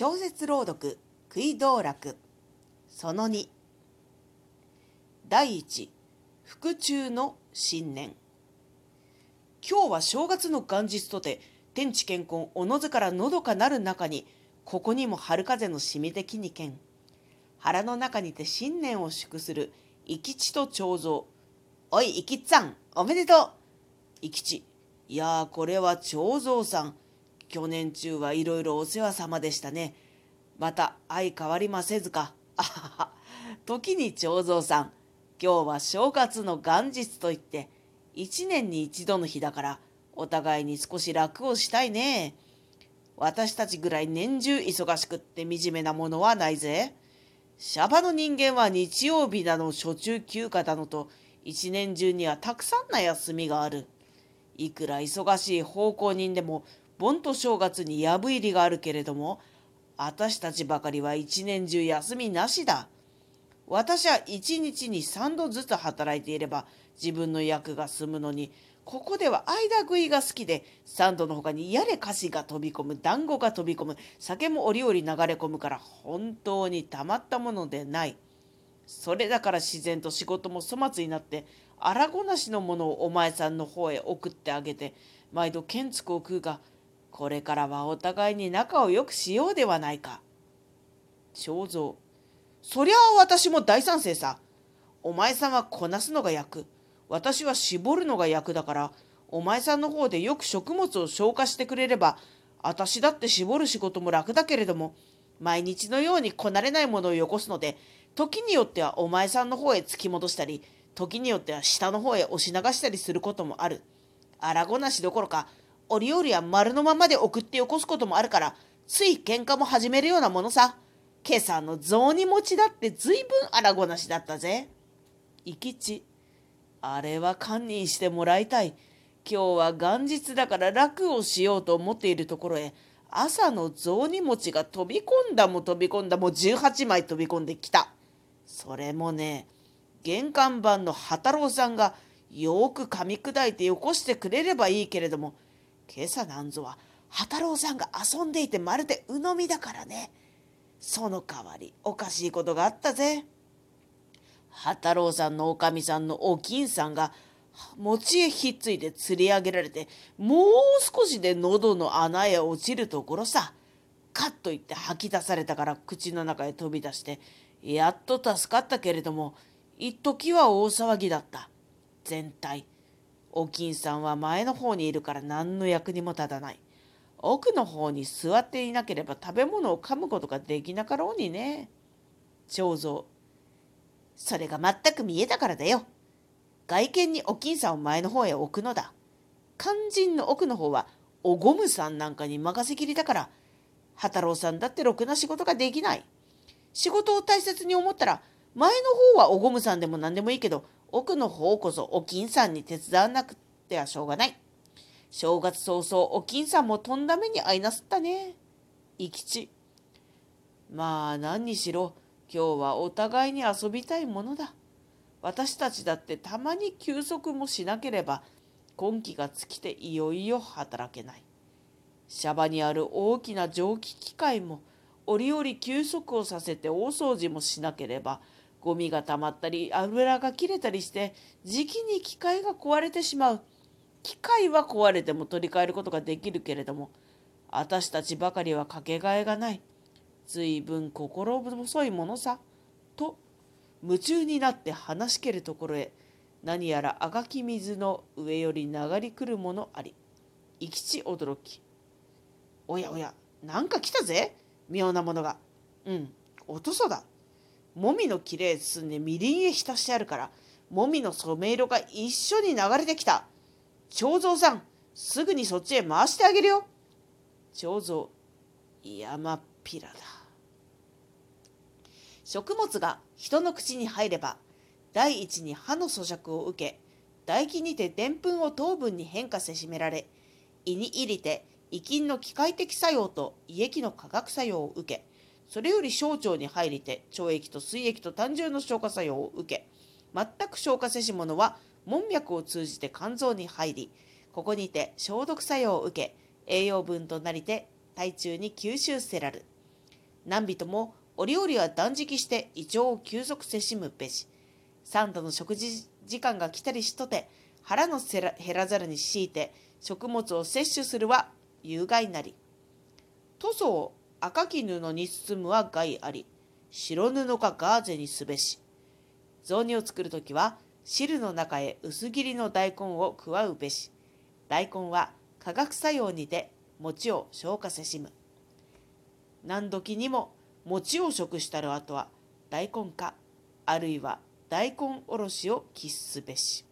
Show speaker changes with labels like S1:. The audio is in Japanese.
S1: 小説朗読食い道楽。その2第一腹中の新年今日は正月の元日とて天地健康おのずからのどかなる中にここにも春風のしみてきにけん。腹の中にて新年を祝する生き地と長蔵おい生きっさんおめでとう。生き地。いやこれは長蔵さん。去年中はいろいろお世話様でしたね。また相変わりませずか。あはは。時に長蔵さん、今日は正月の元日といって、一年に一度の日だから、お互いに少し楽をしたいね。私たちぐらい年中忙しくって惨めなものはないぜ。シャバの人間は日曜日だの初中休暇だのと、一年中にはたくさんな休みがある。いくら忙しい奉公人でも盆と正月に藪入りがあるけれども、私たちばかりは一年中休みなしだ。私は一日に三度ずつ働いていれば自分の役が済むのに、ここでは間食いが好きで、三度の他にやれ菓子が飛び込む、団子が飛び込む、酒も折々流れ込むから本当にたまったものでない。それだから自然と仕事も粗末になって、荒ごなしのものをお前さんの方へ送ってあげて、毎度建築を食うが、これからはお互いに仲を良くしようではないか。正蔵。そりゃあ私も大賛成さ。お前さんはこなすのが役。私は絞るのが役だから、お前さんの方でよく食物を消化してくれれば、私だって絞る仕事も楽だけれども、毎日のようにこなれないものをよこすので、時によってはお前さんの方へ突き戻したり、時によっては下の方へ押し流したりすることもある。荒ごなしどころか、折々は丸のままで送ってよこすこともあるから、つい喧嘩も始めるようなものさ。今朝の雑煮餅だって随分荒ごなしだったぜ。生き地。あれは堪忍してもらいたい。今日は元日だから楽をしようと思っているところへ、朝の雑煮餅が飛び込んだも飛び込んだも18枚飛び込んできた。それもね、玄関番の旗郎さんがよく噛み砕いてよこしてくれればいいけれども、今朝なんぞは旗郎さんが遊んでいてまるで鵜呑みだからね。その代わりおかしいことがあったぜ。旗郎さんのおかみさんのお金さんが餅へひっついて釣り上げられてもう少しで喉の穴へ落ちるところさ。カッと言って吐き出されたから口の中へ飛び出してやっと助かったけれども一時は大騒ぎだった。全体。お金さんは前の方にいるから何の役にも立たない。奥の方に座っていなければ食べ物を噛むことができなかろうにね。長蔵。それが全く見えたからだよ。外見にお金さんを前の方へ置くのだ。肝心の奥の方はおごむさんなんかに任せきりだから、畑郎さんだってろくな仕事ができない。仕事を大切に思ったら、前の方はおごむさんでも何でもいいけど、奥の方こそお金さんに手伝わなくてはしょうがない。正月早々お金さんもとんだ目に遭いなすったね。生き地。まあ何にしろ今日はお互いに遊びたいものだ。私たちだってたまに休息もしなければ今季が尽きていよいよ働けない。シャバにある大きな蒸気機械も折々休息をさせて大掃除もしなければゴミが溜まったり油が切れたりして時期に機械が壊れてしまう。機械は壊れても取り替えることができるけれども私たちばかりはかけがえがない。随分心細いものさと夢中になって話しけるところへ何やらあがき水の上より流り来るものあり生きち驚き。おやおやなんか来たぜ妙なものが。うんおとそだ。もみのきれい包んでみりんへ浸してあるから、もみの染め色が一緒に流れてきた。長蔵さん、すぐにそっちへ回してあげるよ。長蔵、山っぴらだ。食物が人の口に入れば、第一に歯の咀嚼を受け、唾液にてでんぷんを糖分に変化せしめられ、胃に入りて胃菌の機械的作用と胃液の化学作用を受け、それより小腸に入りて腸液と水液と胆汁の消化作用を受け全く消化せし者は門脈を通じて肝臓に入りここにて消毒作用を受け栄養分となりて体中に吸収せらる何人も折々は断食して胃腸を休息せしむべし。三度の食事時間が来たりしとて、腹の減らざるに強いて食物を摂取するは有害なり。塗装赤き布に包むは害あり。白布かガーゼにすべし。雑煮を作るときは汁の中へ薄切りの大根を加うべし。大根は化学作用にて餅を消化せしむ。何時にも餅を食したる後は大根かあるいは大根おろしを喫すべし。